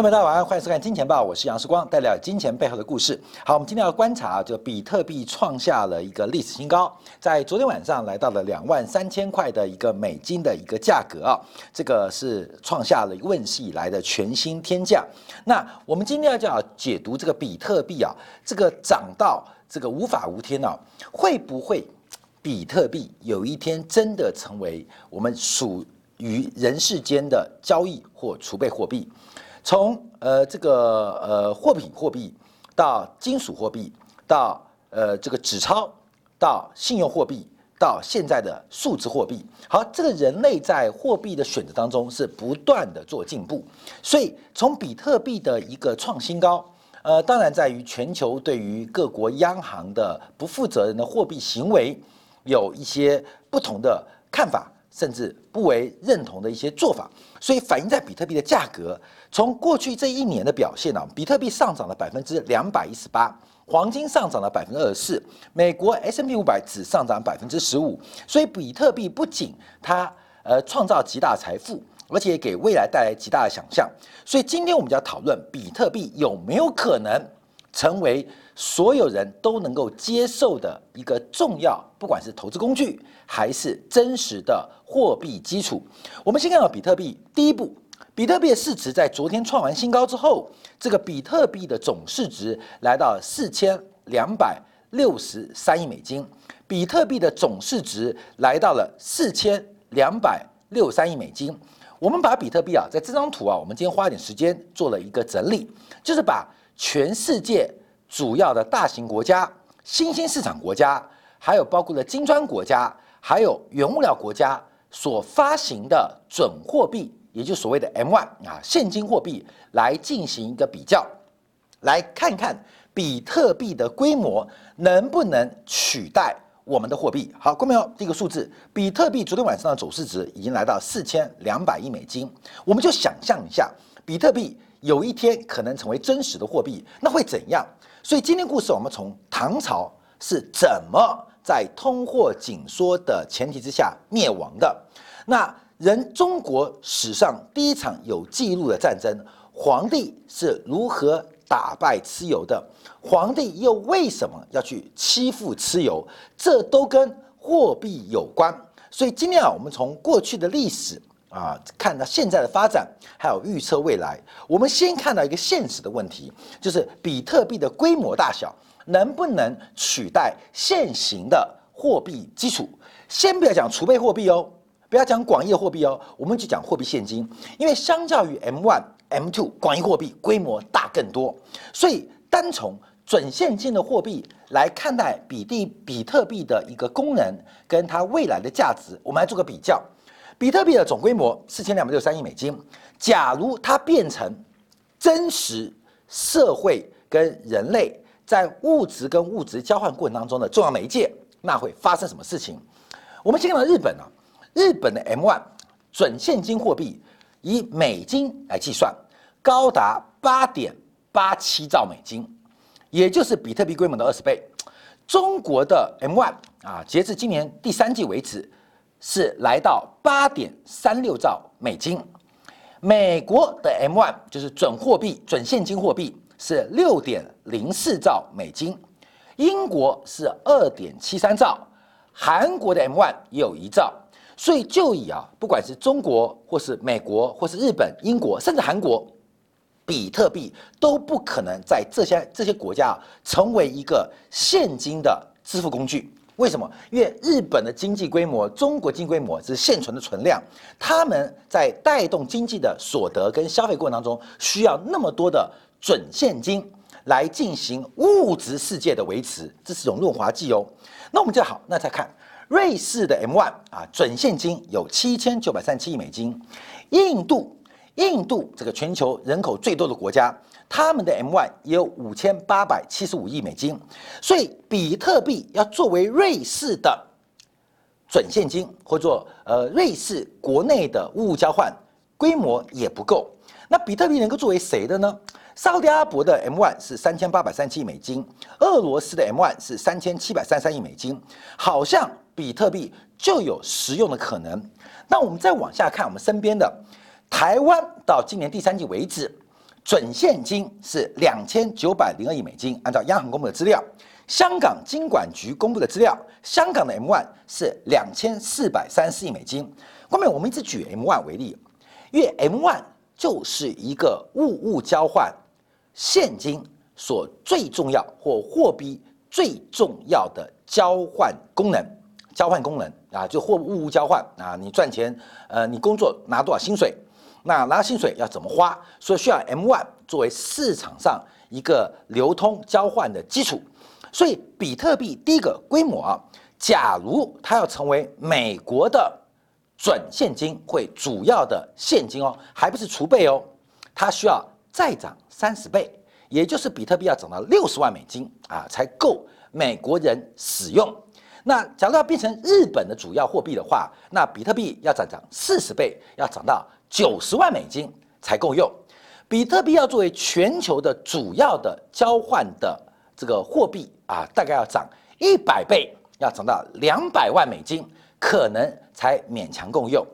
朋友，大家晚上欢迎收看《金钱报》，我是杨世光，带来金钱背后的故事。好，我们今天要观察，就比特币创下了一个历史新高，在昨天晚上来到了两万三千块的一个美金的一个价格啊，这个是创下了问世以来的全新天价。那我们今天要就要解读这个比特币啊，这个涨到这个无法无天啊，会不会比特币有一天真的成为我们属于人世间的交易或储备货币？从呃这个呃货品货币到金属货币，到呃这个纸钞，到信用货币，到现在的数字货币。好，这个人类在货币的选择当中是不断的做进步。所以从比特币的一个创新高，呃，当然在于全球对于各国央行的不负责任的货币行为有一些不同的看法。甚至不为认同的一些做法，所以反映在比特币的价格。从过去这一年的表现呢，比特币上涨了百分之两百一十八，黄金上涨了百分之二十四，美国 S M P 五百只上涨百分之十五。所以比特币不仅它呃创造极大财富，而且给未来带来极大的想象。所以今天我们就要讨论比特币有没有可能成为。所有人都能够接受的一个重要，不管是投资工具还是真实的货币基础。我们先看到比特币，第一步，比特币的市值在昨天创完新高之后，这个比特币的总市值来到四千两百六十三亿美金，比特币的总市值来到了四千两百六三亿美金。我们把比特币啊，在这张图啊，我们今天花一点时间做了一个整理，就是把全世界。主要的大型国家、新兴市场国家，还有包括了金砖国家，还有原物料国家所发行的准货币，也就所谓的 M1 啊现金货币，来进行一个比较，来看看比特币的规模能不能取代我们的货币。好，看没有？第一个数字，比特币昨天晚上的走势值已经来到四千两百亿美金，我们就想象一下，比特币有一天可能成为真实的货币，那会怎样？所以今天故事，我们从唐朝是怎么在通货紧缩的前提之下灭亡的？那人中国史上第一场有记录的战争，皇帝是如何打败蚩尤的？皇帝又为什么要去欺负蚩尤？这都跟货币有关。所以今天啊，我们从过去的历史。啊，看到现在的发展，还有预测未来。我们先看到一个现实的问题，就是比特币的规模大小能不能取代现行的货币基础？先不要讲储备货币哦，不要讲广义货币哦，我们就讲货币现金。因为相较于 M one、M two 广义货币规模大更多，所以单从准现金的货币来看待比地比特币的一个功能跟它未来的价值，我们来做个比较。比特币的总规模四千两百六十三亿美金。假如它变成真实社会跟人类在物质跟物质交换过程当中的重要媒介，那会发生什么事情？我们先看到日本啊，日本的 M one 准现金货币以美金来计算，高达八点八七兆美金，也就是比特币规模的二十倍。中国的 M one 啊，截至今年第三季为止。是来到八点三六兆美金，美国的 M one 就是准货币、准现金货币是六点零四兆美金，英国是二点七三兆，韩国的 M one 有一兆，所以就以啊，不管是中国或是美国或是日本、英国，甚至韩国，比特币都不可能在这些这些国家成为一个现金的支付工具。为什么？因为日本的经济规模、中国经济规模是现存的存量，他们在带动经济的所得跟消费过程当中，需要那么多的准现金来进行物质世界的维持，这是一种润滑剂哦。那我们就好，那再看瑞士的 M one 啊，准现金有七千九百三十七亿美金，印度，印度这个全球人口最多的国家。他们的 M one 也有五千八百七十五亿美金，所以比特币要作为瑞士的准现金，或者呃瑞士国内的物物交换规模也不够。那比特币能够作为谁的呢？沙特阿拉伯的 M one 是三千八百三七亿美金，俄罗斯的 M one 是三千七百三十三亿美金，好像比特币就有实用的可能。那我们再往下看，我们身边的台湾到今年第三季为止。准现金是两千九百零二亿美金，按照央行公布的资料，香港金管局公布的资料，香港的 M1 是两千四百三十亿美金。后面我们一直举 M1 为例，因为 M1 就是一个物物交换现金所最重要或货币最重要的交换功能，交换功能啊，就货物物交换啊，你赚钱，呃，你工作拿多少薪水？那拿薪水要怎么花？所以需要 M1 作为市场上一个流通交换的基础。所以比特币第一个规模啊，假如它要成为美国的准现金，会主要的现金哦，还不是储备哦，它需要再涨三十倍，也就是比特币要涨到六十万美金啊，才够美国人使用。那假如要变成日本的主要货币的话，那比特币要涨涨四十倍，要涨到。九十万美金才够用，比特币要作为全球的主要的交换的这个货币啊，大概要涨一百倍，要涨到两百万美金，可能才勉强够用。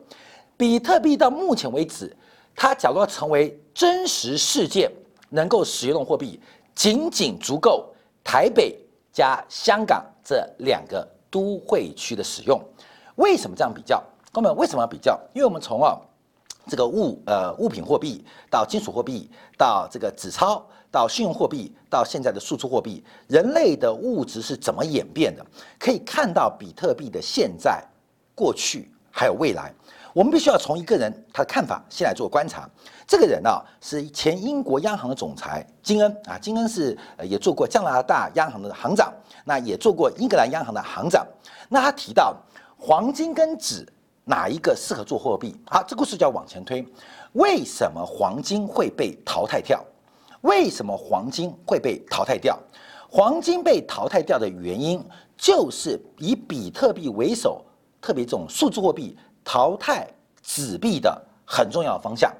比特币到目前为止，它假如要成为真实世界能够使用的货币，仅仅足够台北加香港这两个都会区的使用。为什么这样比较？哥们，为什么要比较？因为我们从啊。这个物呃物品货币到金属货币到这个纸钞到信用货币到现在的数字货币，人类的物质是怎么演变的？可以看到比特币的现在、过去还有未来。我们必须要从一个人他的看法先来做观察。这个人呢是前英国央行的总裁金恩啊，金恩是也做过加拿大央行的行长，那也做过英格兰央行的行长。那他提到黄金跟纸。哪一个适合做货币？好，这个故事就要往前推。为什么黄金会被淘汰掉？为什么黄金会被淘汰掉？黄金被淘汰掉的原因，就是以比特币为首，特别这种数字货币淘汰纸币的很重要的方向。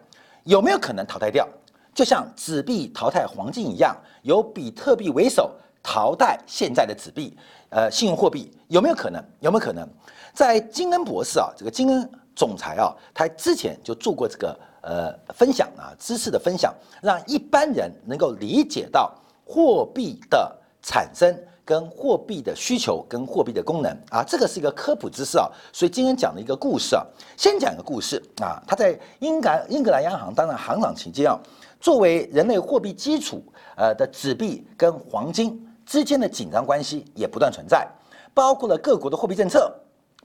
有没有可能淘汰掉？就像纸币淘汰黄金一样，由比特币为首淘汰现在的纸币，呃，信用货币有没有可能？有没有可能？在金恩博士啊，这个金恩总裁啊，他之前就做过这个呃分享啊，知识的分享，让一般人能够理解到货币的产生跟货币的需求跟货币的功能啊，这个是一个科普知识啊。所以今天讲的一个故事啊，先讲一个故事啊，他在英格英格兰央行担任行长期间啊，作为人类货币基础呃的纸币跟黄金之间的紧张关系也不断存在，包括了各国的货币政策。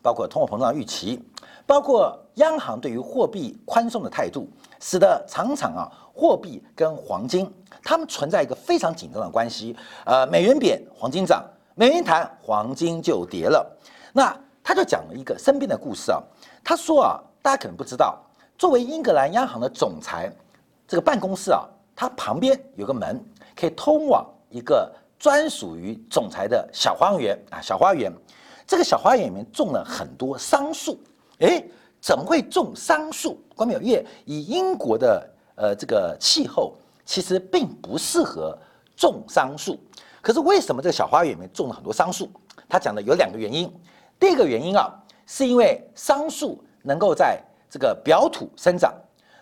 包括通货膨胀预期，包括央行对于货币宽松的态度，使得常常啊货币跟黄金它们存在一个非常紧张的关系。呃，美元贬，黄金涨；美元弹，黄金就跌了。那他就讲了一个身边的故事啊，他说啊，大家可能不知道，作为英格兰央行的总裁，这个办公室啊，它旁边有个门，可以通往一个专属于总裁的小花园啊，小花园。这个小花园里面种了很多桑树，哎，怎么会种桑树？关淼月以英国的呃这个气候，其实并不适合种桑树。可是为什么这个小花园里面种了很多桑树？他讲的有两个原因。第一个原因啊，是因为桑树能够在这个表土生长。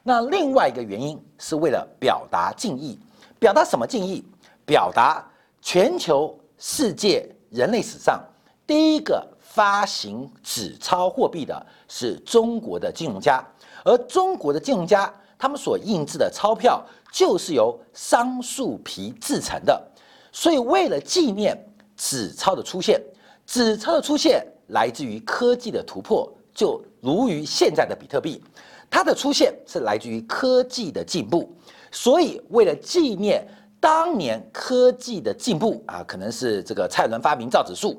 那另外一个原因是为了表达敬意，表达什么敬意？表达全球世界人类史上。第一个发行纸钞货币的是中国的金融家，而中国的金融家他们所印制的钞票就是由桑树皮制成的，所以为了纪念纸钞的出现，纸钞的出现来自于科技的突破，就如于现在的比特币，它的出现是来自于科技的进步，所以为了纪念当年科技的进步啊，可能是这个蔡伦发明造纸术。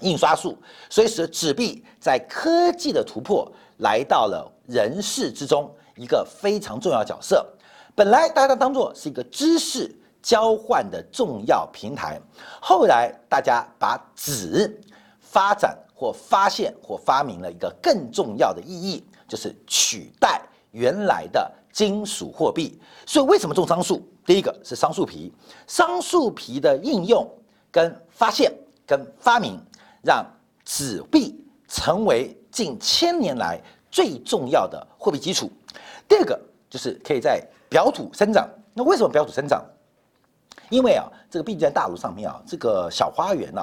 印刷术，所以使纸币在科技的突破来到了人世之中一个非常重要角色。本来大家当做是一个知识交换的重要平台，后来大家把纸发展或发现或发明了一个更重要的意义，就是取代原来的金属货币。所以为什么种桑树？第一个是桑树皮，桑树皮的应用跟发现跟发明。让纸币成为近千年来最重要的货币基础。第二个就是可以在表土生长。那为什么表土生长？因为啊，这个毕竟在大陆上面啊，这个小花园呢，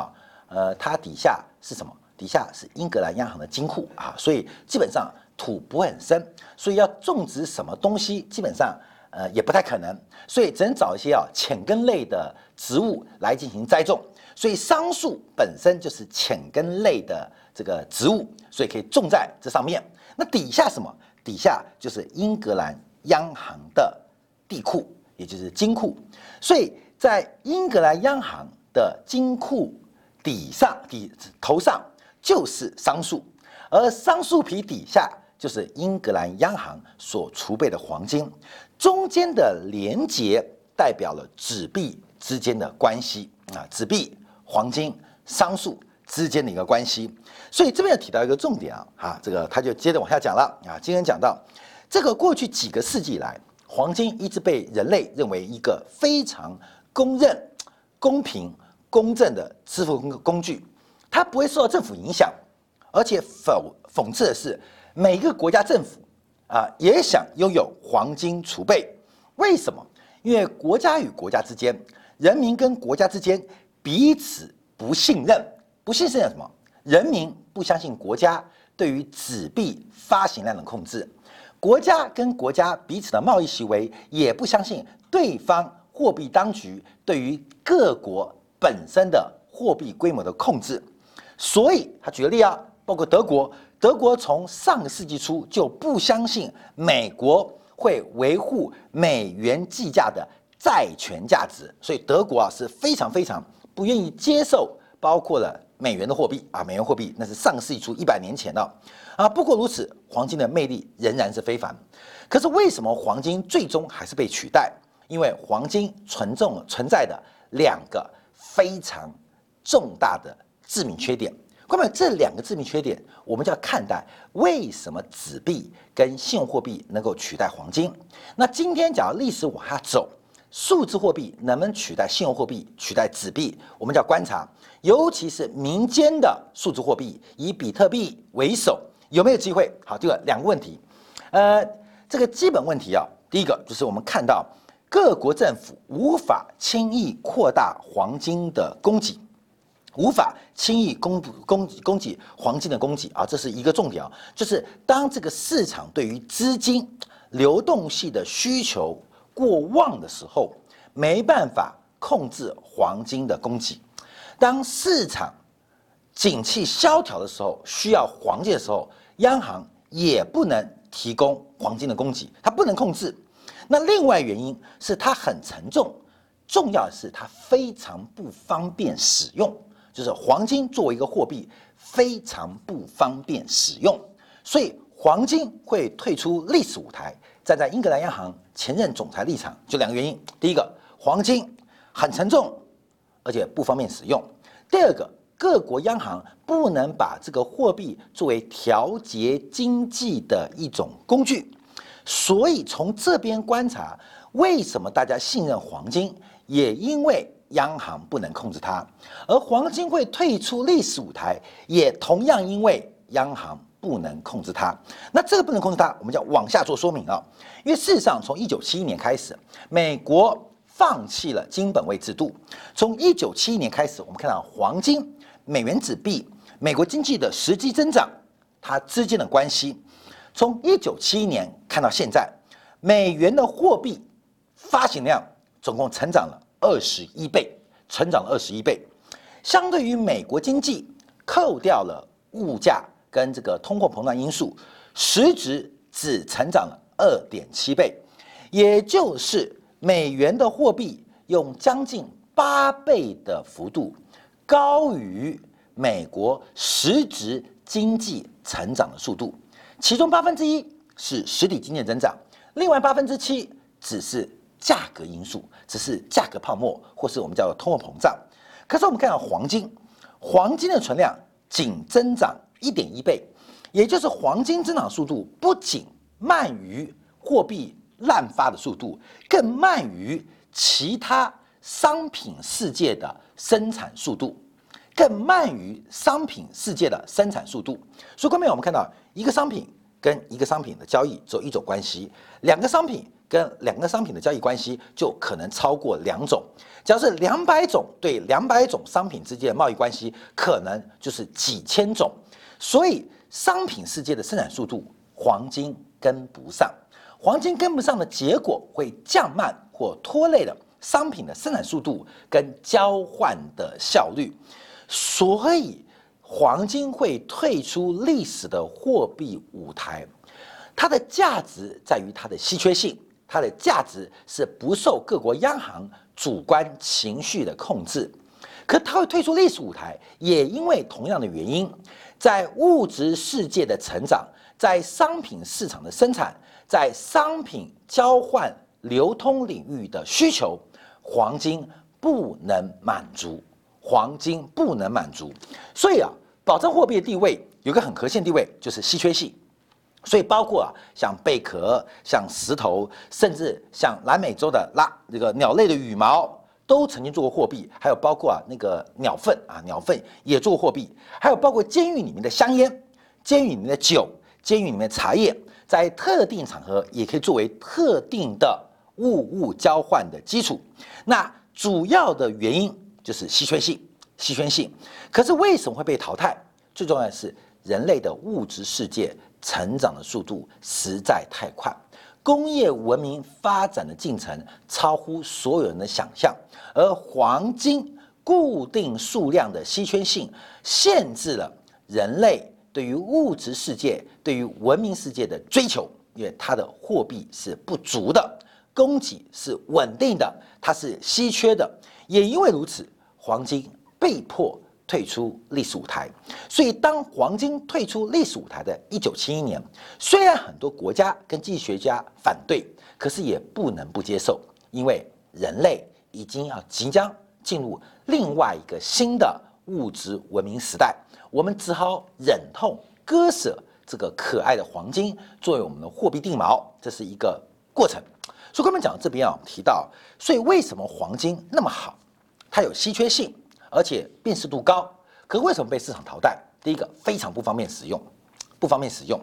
呃，它底下是什么？底下是英格兰央行的金库啊，所以基本上土不会很深，所以要种植什么东西，基本上呃也不太可能，所以只能找一些啊浅根类的植物来进行栽种。所以桑树本身就是浅根类的这个植物，所以可以种在这上面。那底下什么？底下就是英格兰央行的地库，也就是金库。所以在英格兰央行的金库底上、底头上就是桑树，而桑树皮底下就是英格兰央行所储备的黄金。中间的连接代表了纸币之间的关系啊，纸币。黄金、桑树之间的一个关系，所以这边要提到一个重点啊，哈，这个他就接着往下讲了啊。今天讲到这个过去几个世纪以来，黄金一直被人类认为一个非常公认、公平、公正的支付工工具，它不会受到政府影响，而且讽讽刺的是，每一个国家政府啊也想拥有黄金储备，为什么？因为国家与国家之间，人民跟国家之间。彼此不信任，不信任什么？人民不相信国家对于纸币发行量的控制，国家跟国家彼此的贸易行为也不相信对方货币当局对于各国本身的货币规模的控制。所以他举个例啊，包括德国，德国从上个世纪初就不相信美国会维护美元计价的债权价值，所以德国啊是非常非常。不愿意接受包括了美元的货币啊，美元货币那是上世纪初一百年前的啊。不过如此，黄金的魅力仍然是非凡。可是为什么黄金最终还是被取代？因为黄金存重存在的两个非常重大的致命缺点。关于这两个致命缺点，我们就要看待为什么纸币跟信用货币能够取代黄金。那今天讲历史往下走。数字货币能不能取代信用货币、取代纸币？我们叫观察，尤其是民间的数字货币，以比特币为首，有没有机会？好，这个两个问题，呃，这个基本问题啊，第一个就是我们看到各国政府无法轻易扩大黄金的供给，无法轻易供供供给黄金的供给啊，这是一个重点啊，就是当这个市场对于资金流动性的需求。过旺的时候没办法控制黄金的供给，当市场景气萧条的时候，需要黄金的时候，央行也不能提供黄金的供给，它不能控制。那另外原因是它很沉重，重要的是它非常不方便使用，就是黄金作为一个货币非常不方便使用，所以黄金会退出历史舞台。站在英格兰央行前任总裁立场，就两个原因：第一个，黄金很沉重，而且不方便使用；第二个，各国央行不能把这个货币作为调节经济的一种工具。所以从这边观察，为什么大家信任黄金，也因为央行不能控制它；而黄金会退出历史舞台，也同样因为央行。不能控制它，那这个不能控制它，我们叫往下做说明啊。因为事实上，从一九七一年开始，美国放弃了金本位制度。从一九七一年开始，我们看到黄金、美元纸币、美国经济的实际增长，它之间的关系。从一九七一年看到现在，美元的货币发行量总共成长了二十一倍，成长了二十一倍。相对于美国经济，扣掉了物价。跟这个通货膨胀因素，实质只成长了二点七倍，也就是美元的货币用将近八倍的幅度高于美国实质经济成长的速度，其中八分之一是实体经济增长，另外八分之七只是价格因素，只是价格泡沫或是我们叫做通货膨胀。可是我们看到黄金，黄金的存量仅增长。一点一倍，也就是黄金增长速度不仅慢于货币滥发的速度，更慢于其他商品世界的生产速度，更慢于商品世界的生产速度。所以，后面我们看到一个商品跟一个商品的交易只有一种关系，两个商品跟两个商品的交易关系就可能超过两种。只要是两百种对两百种商品之间的贸易关系，可能就是几千种。所以，商品世界的生产速度，黄金跟不上。黄金跟不上的结果，会降慢或拖累了商品的生产速度跟交换的效率。所以。黄金会退出历史的货币舞台，它的价值在于它的稀缺性，它的价值是不受各国央行主观情绪的控制。可它会退出历史舞台，也因为同样的原因，在物质世界的成长，在商品市场的生产，在商品交换流通领域的需求，黄金不能满足。黄金不能满足，所以啊，保证货币的地位有个很核心地位，就是稀缺性。所以包括啊，像贝壳、像石头，甚至像南美洲的拉这个鸟类的羽毛，都曾经做过货币。还有包括啊，那个鸟粪啊，鸟粪也做过货币。还有包括监狱里面的香烟、监狱里面的酒、监狱里面的茶叶，在特定场合也可以作为特定的物物交换的基础。那主要的原因。就是稀缺性，稀缺性。可是为什么会被淘汰？最重要的是，人类的物质世界成长的速度实在太快，工业文明发展的进程超乎所有人的想象。而黄金固定数量的稀缺性，限制了人类对于物质世界、对于文明世界的追求，因为它的货币是不足的，供给是稳定的，它是稀缺的。也因为如此。黄金被迫退出历史舞台，所以当黄金退出历史舞台的一九七一年，虽然很多国家跟经济学家反对，可是也不能不接受，因为人类已经要即将进入另外一个新的物质文明时代，我们只好忍痛割舍这个可爱的黄金作为我们的货币定锚，这是一个过程。所以我们讲这边啊，提到，所以为什么黄金那么好？它有稀缺性，而且辨识度高，可为什么被市场淘汰？第一个，非常不方便使用，不方便使用；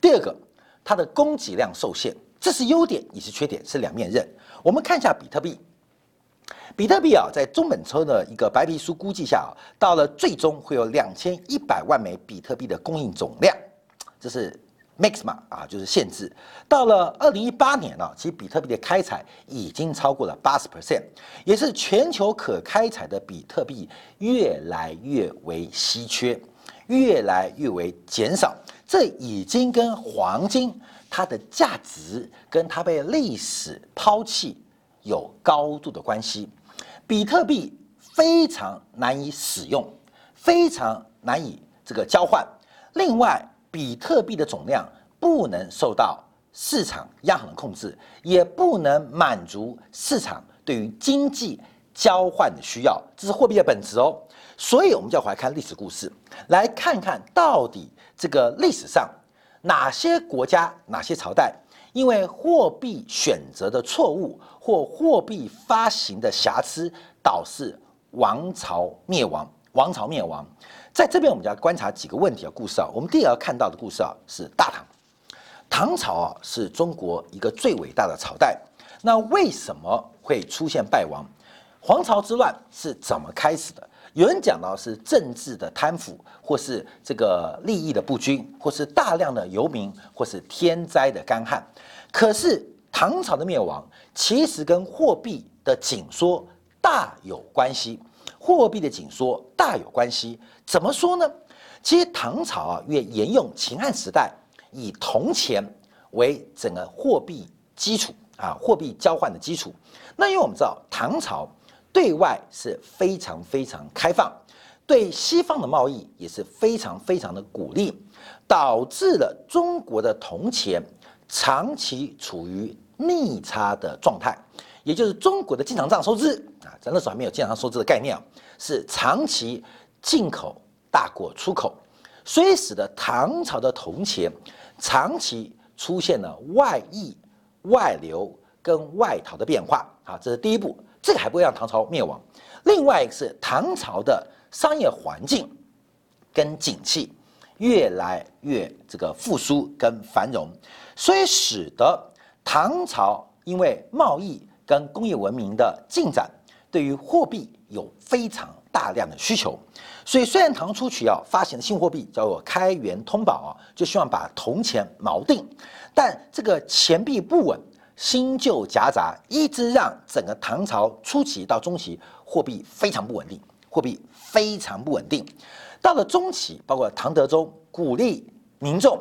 第二个，它的供给量受限，这是优点也是缺点，是两面刃。我们看一下比特币，比特币啊，在中本聪的一个白皮书估计下啊，到了最终会有两千一百万枚比特币的供应总量，这是。max 嘛啊，就是限制。到了二零一八年呢，其实比特币的开采已经超过了八十 percent，也是全球可开采的比特币越来越为稀缺，越来越为减少。这已经跟黄金它的价值跟它被历史抛弃有高度的关系。比特币非常难以使用，非常难以这个交换。另外，比特币的总量不能受到市场央行的控制，也不能满足市场对于经济交换的需要，这是货币的本质哦。所以，我们就要回来看历史故事，来看看到底这个历史上哪些国家、哪些朝代，因为货币选择的错误或货币发行的瑕疵，导致王朝灭亡。王朝灭亡。在这边，我们就要观察几个问题啊，故事啊。我们第一个要看到的故事啊，是大唐。唐朝啊，是中国一个最伟大的朝代。那为什么会出现败亡？黄巢之乱是怎么开始的？有人讲到是政治的贪腐，或是这个利益的不均，或是大量的游民，或是天灾的干旱。可是唐朝的灭亡，其实跟货币的紧缩大有关系。货币的紧缩大有关系，怎么说呢？其实唐朝啊，越沿用秦汉时代以铜钱为整个货币基础啊，货币交换的基础。那因为我们知道唐朝对外是非常非常开放，对西方的贸易也是非常非常的鼓励，导致了中国的铜钱长期处于逆差的状态。也就是中国的经常账收支啊，在那时候还没有经常收支的概念啊，是长期进口大过出口，所以使得唐朝的铜钱长期出现了外溢、外流跟外逃的变化啊，这是第一步，这个还不会让唐朝灭亡。另外一个是唐朝的商业环境跟景气越来越这个复苏跟繁荣，所以使得唐朝因为贸易跟工业文明的进展，对于货币有非常大量的需求。所以虽然唐初取要发行的新货币叫做开元通宝啊，就希望把铜钱锚定，但这个钱币不稳，新旧夹杂，一直让整个唐朝初期到中期货币非常不稳定，货币非常不稳定。到了中期，包括唐德宗鼓励民众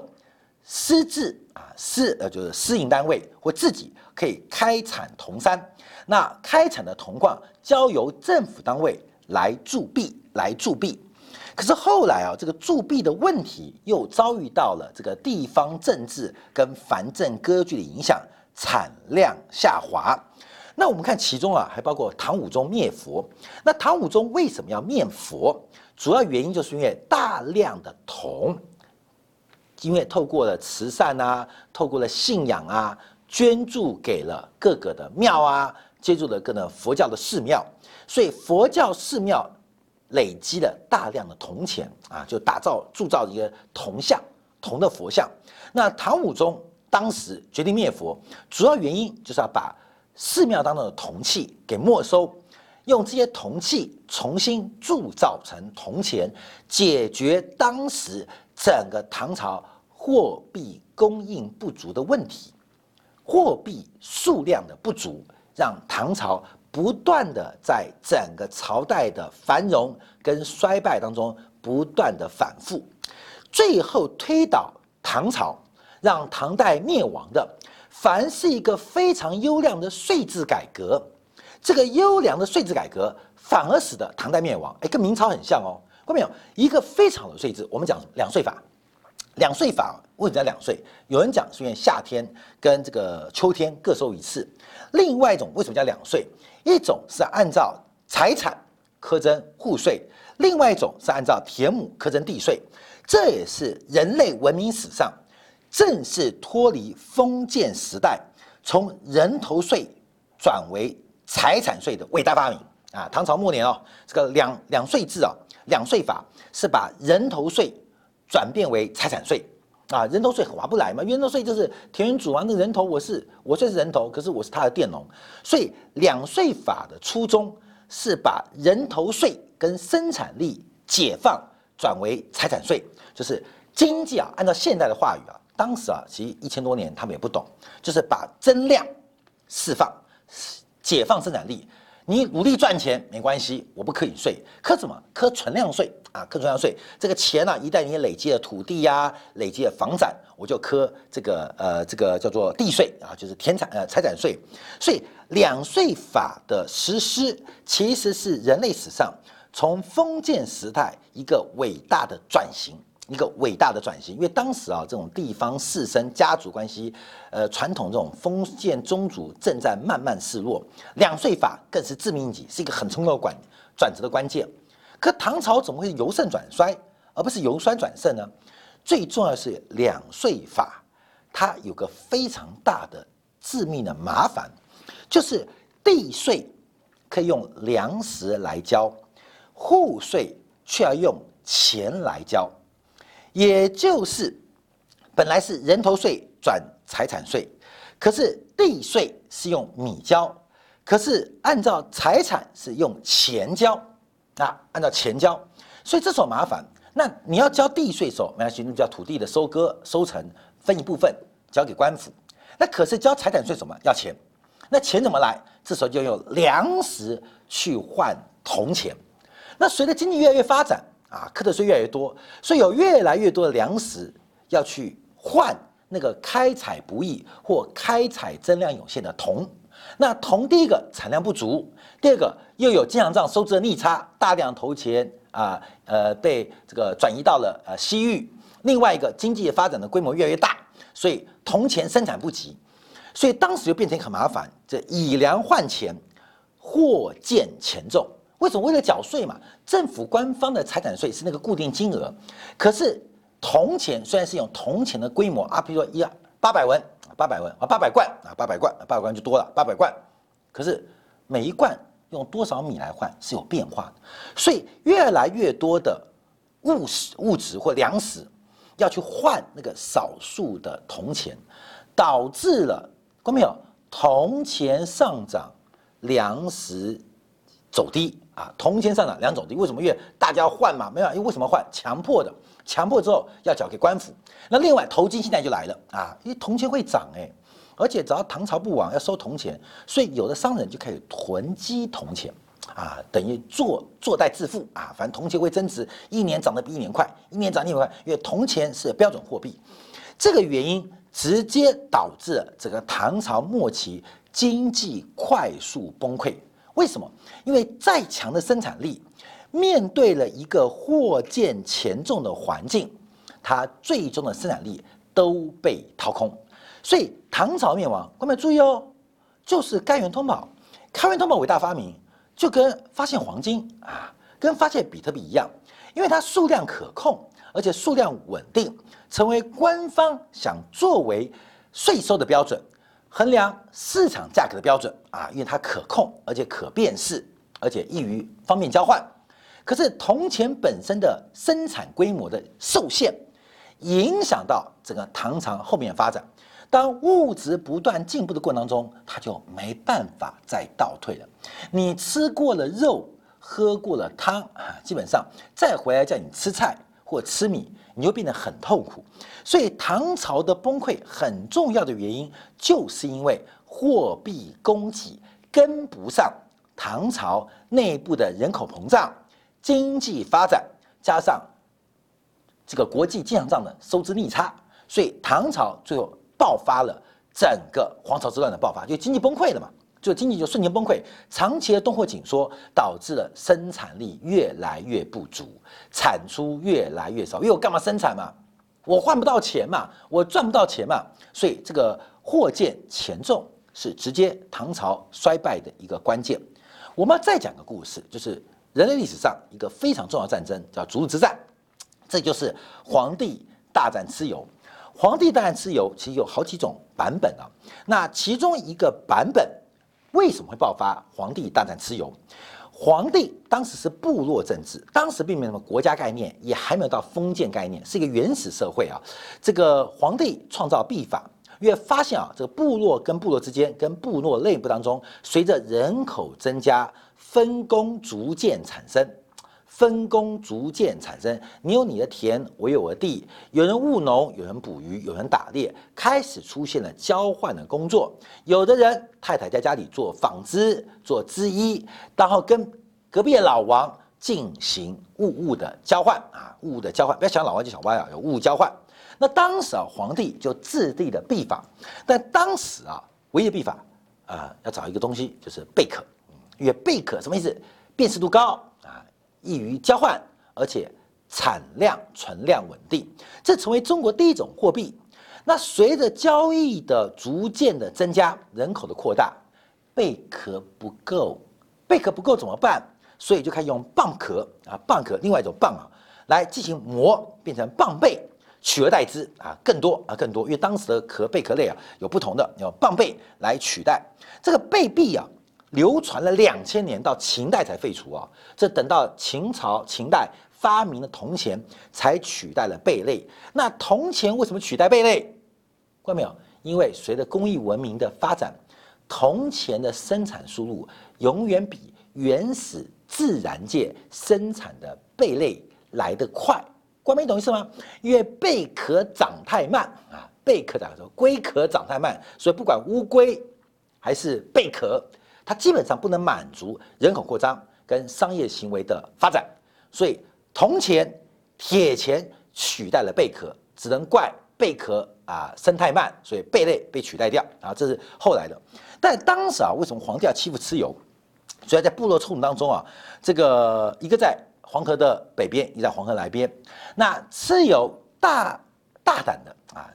私自啊私呃就是私营单位或自己可以开采铜山，那开采的铜矿交由政府单位来铸币来铸币。可是后来啊，这个铸币的问题又遭遇到了这个地方政治跟藩镇割据的影响，产量下滑。那我们看其中啊，还包括唐武宗灭佛。那唐武宗为什么要灭佛？主要原因就是因为大量的铜，因为透过了慈善啊，透过了信仰啊，捐助给了各个的庙啊，捐助了各个佛教的寺庙，所以佛教寺庙累积了大量的铜钱啊，就打造铸造一个铜像，铜的佛像。那唐武宗当时决定灭佛，主要原因就是要把寺庙当中的铜器给没收。用这些铜器重新铸造成铜钱，解决当时整个唐朝货币供应不足的问题。货币数量的不足，让唐朝不断的在整个朝代的繁荣跟衰败当中不断的反复，最后推倒唐朝，让唐代灭亡的，凡是一个非常优良的税制改革。这个优良的税制改革，反而使得唐代灭亡。哎，跟明朝很像哦。看到没有？一个非常好的税制，我们讲两税法。两税法为什么叫两税？有人讲是因为夏天跟这个秋天各收一次。另外一种为什么叫两税？一种是按照财产苛征户税，另外一种是按照田亩苛征地税。这也是人类文明史上正式脱离封建时代，从人头税转为。财产税的伟大发明啊！唐朝末年哦，这个两两税制啊，两税法是把人头税转变为财产税啊。人头税划不来嘛，人头税就是田园主王的人头我是我虽是人头，可是我是他的佃农，所以两税法的初衷是把人头税跟生产力解放转为财产税，就是经济啊，按照现代的话语啊，当时啊，其实一千多年他们也不懂，就是把增量释放。解放生产力，你努力赚钱没关系，我不可以税，课什么？课存量税啊，课存量税。这个钱呢，一旦你累积了土地呀，累积了房产，我就科这个呃，这个叫做地税啊，就是田产呃财产税。所以两税法的实施，其实是人类史上从封建时代一个伟大的转型。一个伟大的转型，因为当时啊，这种地方士绅家族关系，呃，传统这种封建宗族正在慢慢示弱，两税法更是致命一击，是一个很重要的转转折的关键。可唐朝怎么会由盛转衰，而不是由衰转盛呢？最重要是两税法，它有个非常大的致命的麻烦，就是地税可以用粮食来交，户税却要用钱来交。也就是，本来是人头税转财产税，可是地税是用米交，可是按照财产是用钱交，啊，按照钱交，所以这种麻烦。那你要交地税时候，没关系，那叫土地的收割收成分一部分交给官府。那可是交财产税什么要钱？那钱怎么来？这时候就用粮食去换铜钱。那随着经济越来越发展。啊，课的税越来越多，所以有越来越多的粮食要去换那个开采不易或开采增量有限的铜。那铜第一个产量不足，第二个又有经常账收支的逆差，大量投钱啊，呃，被这个转移到了呃西域。另外一个经济发展的规模越来越大，所以铜钱生产不及，所以当时就变成很麻烦，这以粮换钱，货贱钱重。为什么为了缴税嘛？政府官方的财产税是那个固定金额，可是铜钱虽然是用铜钱的规模啊，比如说一八百文八百文啊，八百贯啊，八百贯，八百贯就多了，八百贯。可是每一贯用多少米来换是有变化的，所以越来越多的物食物质或粮食要去换那个少数的铜钱，导致了，观众朋友，铜钱上涨，粮食走低啊，铜钱上涨，粮走低，为什么？因为大家要换嘛，没有？因为为什么换？强迫的，强迫之后要交给官府。那另外投机现在就来了啊，因为铜钱会涨哎，而且只要唐朝不亡要收铜钱，所以有的商人就开始囤积铜钱。啊，等于坐坐待致富啊！反正铜钱会增值，一年涨得比一年快，一年涨一年快，因为铜钱是标准货币。这个原因直接导致了整个唐朝末期经济快速崩溃。为什么？因为再强的生产力，面对了一个货贱钱重的环境，它最终的生产力都被掏空。所以唐朝灭亡，各位注意哦，就是甘元通宝，开元通宝伟大发明。就跟发现黄金啊，跟发现比特币一样，因为它数量可控，而且数量稳定，成为官方想作为税收的标准，衡量市场价格的标准啊。因为它可控，而且可辨识，而且易于方便交换。可是铜钱本身的生产规模的受限，影响到整个唐朝后面发展。当物质不断进步的过程当中，它就没办法再倒退了。你吃过了肉，喝过了汤啊，基本上再回来叫你吃菜或痴迷，你就变得很痛苦。所以唐朝的崩溃很重要的原因，就是因为货币供给跟不上唐朝内部的人口膨胀、经济发展，加上这个国际经常账的收支逆差，所以唐朝最后。爆发了整个黄巢之乱的爆发，就经济崩溃了嘛，就经济就瞬间崩溃，长期的供货紧缩导致了生产力越来越不足，产出越来越少。因为我干嘛生产嘛？我换不到钱嘛，我赚不到钱嘛，所以这个货贱钱重是直接唐朝衰败的一个关键。我们要再讲个故事，就是人类历史上一个非常重要战争，叫逐日之战，这就是皇帝大战蚩尤。皇帝大战蚩尤，其实有好几种版本啊。那其中一个版本为什么会爆发皇帝大战蚩尤？皇帝当时是部落政治，当时并没有什么国家概念，也还没有到封建概念，是一个原始社会啊。这个皇帝创造币法，因为发现啊，这个部落跟部落之间，跟部落内部当中，随着人口增加，分工逐渐产生。分工逐渐产生，你有你的田，我有我的地，有人务农，有人捕鱼，有人打猎，开始出现了交换的工作。有的人太太在家里做纺织、做织衣，然后跟隔壁的老王进行物物的交换啊，物物的交换。不要想老王就想歪啊，有物物交换。那当时啊，皇帝就制定的币法，但当时啊，唯一的币法啊，要找一个东西，就是贝壳，因为贝壳什么意思？辨识度高。易于交换，而且产量存量稳定，这成为中国第一种货币。那随着交易的逐渐的增加，人口的扩大，贝壳不够，贝壳不够怎么办？所以就开始用蚌壳啊，蚌壳另外一种蚌啊，来进行磨，变成蚌贝，取而代之啊，更多啊更多，因为当时的壳贝壳类啊有不同的，用蚌贝来取代这个贝币啊。流传了两千年，到秦代才废除啊！这等到秦朝、秦代发明了铜钱，才取代了贝类。那铜钱为什么取代贝类？看没有？因为随着工艺文明的发展，铜钱的生产速度永远比原始自然界生产的贝类来得快。关没懂意思吗？因为贝壳长太慢啊，贝壳长说龟壳长太慢，所以不管乌龟还是贝壳。它基本上不能满足人口扩张跟商业行为的发展，所以铜钱、铁钱取代了贝壳，只能怪贝壳啊生态慢，所以贝类被取代掉啊，这是后来的。但当时啊，为什么皇帝要欺负蚩尤？主要在部落冲突当中啊，这个一个在黄河的北边，一个在黄河南边，那蚩尤大大胆的啊，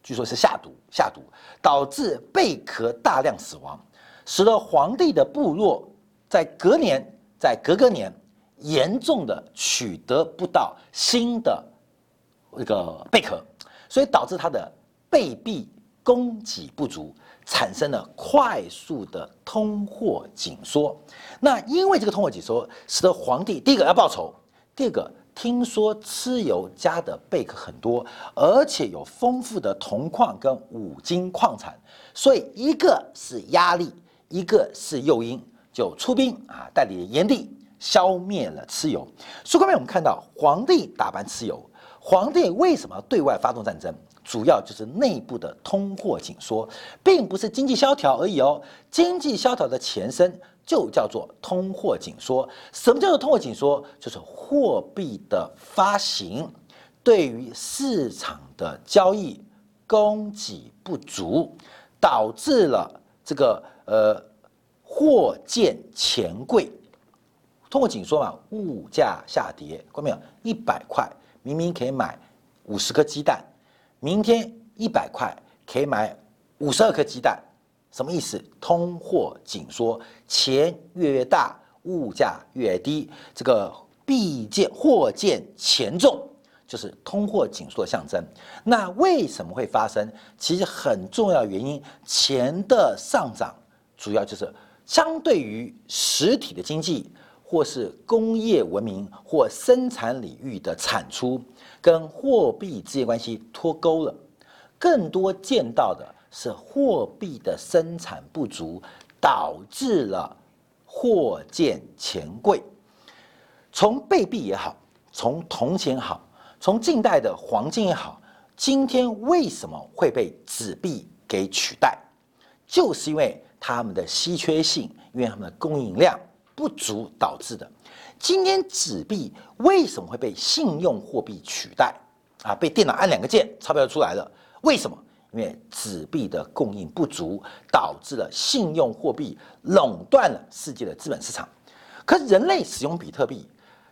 据说是下毒下毒，导致贝壳大量死亡。使得皇帝的部落在隔年、在隔隔年严重的取得不到新的这个贝壳，所以导致他的贝币供给不足，产生了快速的通货紧缩。那因为这个通货紧缩，使得皇帝第一个要报仇，第二个听说蚩尤加的贝壳很多，而且有丰富的铜矿跟五金矿产，所以一个是压力，一个是诱因，就出兵啊，代理炎帝消灭了蚩尤。书后面我们看到皇帝打败蚩尤，皇帝为什么对外发动战争？主要就是内部的通货紧缩，并不是经济萧条而已哦。经济萧条的前身就叫做通货紧缩。什么叫做通货紧缩？就是货币的发行对于市场的交易供给不足，导致了这个呃货贱钱贵。通货紧缩嘛，物价下跌，看到没有？一百块明明可以买五十颗鸡蛋。明天一百块可以买五十二颗鸡蛋，什么意思？通货紧缩，钱越越大，物价越低，这个币贱货贱钱重，就是通货紧缩的象征。那为什么会发生？其实很重要原因，钱的上涨主要就是相对于实体的经济，或是工业文明或生产领域的产出。跟货币之间关系脱钩了，更多见到的是货币的生产不足，导致了货贱钱贵。从贝币也好，从铜钱也好，从近代的黄金也好，今天为什么会被纸币给取代？就是因为它们的稀缺性，因为它们的供应量不足导致的。今天纸币为什么会被信用货币取代？啊，被电脑按两个键，钞票就出来了。为什么？因为纸币的供应不足，导致了信用货币垄断了世界的资本市场。可人类使用比特币，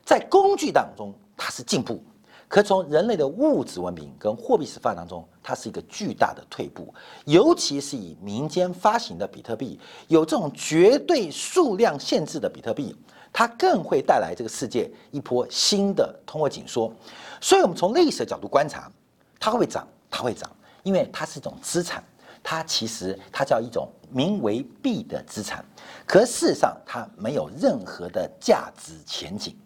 在工具当中它是进步，可从人类的物质文明跟货币史发展当中，它是一个巨大的退步。尤其是以民间发行的比特币，有这种绝对数量限制的比特币。它更会带来这个世界一波新的通货紧缩，所以，我们从历史的角度观察，它会涨，它会涨，因为它是一种资产，它其实它叫一种名为币的资产，可事实上它没有任何的价值前景。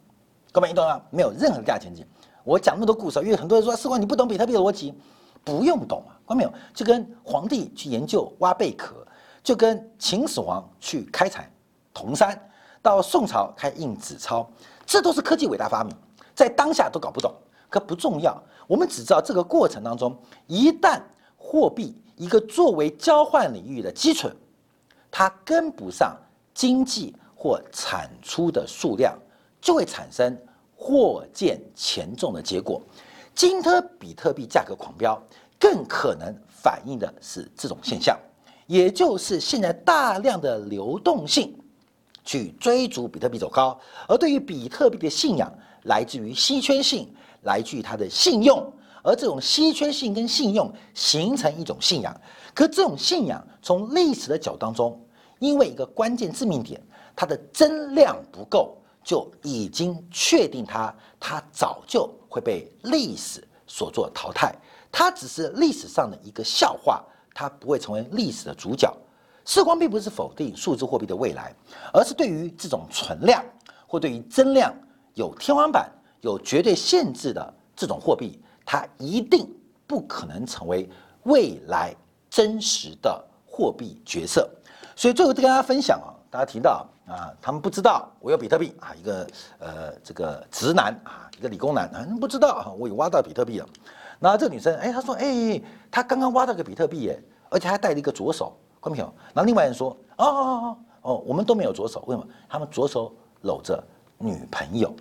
各位，你懂吗？没有任何的价值前景。我讲那么多故事，因为很多人说，四光你不懂比特币的逻辑，不用懂啊，看到没有？就跟皇帝去研究挖贝壳，就跟秦始皇去开采铜山。到宋朝开印纸钞，这都是科技伟大发明，在当下都搞不懂，可不重要。我们只知道这个过程当中，一旦货币一个作为交换领域的基础，它跟不上经济或产出的数量，就会产生货贱钱重的结果。今天比特币价格狂飙，更可能反映的是这种现象，也就是现在大量的流动性。去追逐比特币走高，而对于比特币的信仰来自于稀缺性，来自于它的信用，而这种稀缺性跟信用形成一种信仰。可这种信仰从历史的角度当中，因为一个关键致命点，它的增量不够，就已经确定它，它早就会被历史所做淘汰。它只是历史上的一个笑话，它不会成为历史的主角。时光并不是否定数字货币的未来，而是对于这种存量或对于增量有天花板、有绝对限制的这种货币，它一定不可能成为未来真实的货币角色。所以最后再跟大家分享啊，大家提到啊，他们不知道我有比特币啊，一个呃这个直男啊，一个理工男啊，不知道啊，我有挖到比特币了。那这个女生哎，她说哎，她刚刚挖到个比特币耶，而且还带了一个左手。看没有？然后另外人说：“哦哦哦哦，我们都没有左手，为什么？他们左手搂着女朋友。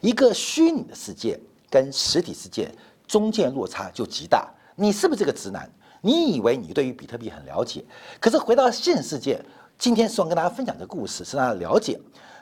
一个虚拟的世界跟实体世界中间落差就极大。你是不是这个直男？你以为你对于比特币很了解？可是回到现实世界，今天希望跟大家分享的故事，是让大家了解，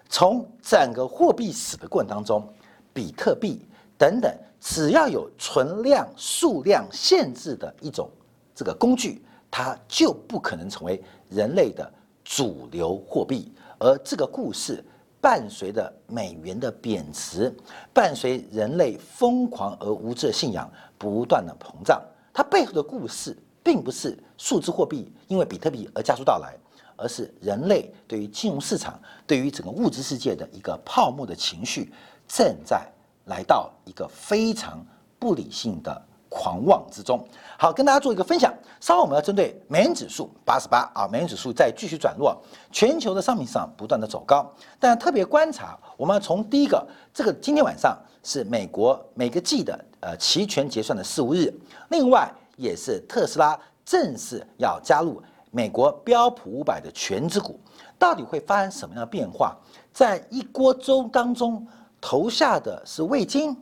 从整个货币史的过程当中，比特币等等，只要有存量数量限制的一种这个工具。”它就不可能成为人类的主流货币，而这个故事伴随着美元的贬值，伴随人类疯狂而无知的信仰不断的膨胀。它背后的故事并不是数字货币因为比特币而加速到来，而是人类对于金融市场、对于整个物质世界的一个泡沫的情绪正在来到一个非常不理性的狂妄之中。好，跟大家做一个分享。稍后我们要针对美元指数八十八啊，美元指数再继续转弱，全球的商品市场不断的走高。但特别观察，我们要从第一个，这个今天晚上是美国每个季的呃期权结算的四五日，另外也是特斯拉正式要加入美国标普五百的全资股，到底会发生什么样的变化？在一锅粥当中投下的是味精，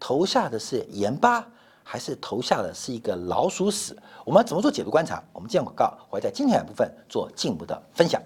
投下的是盐巴。还是投下的是一个老鼠屎？我们怎么做解读观察？我们见广告，会在精彩的部分做进一步的分享。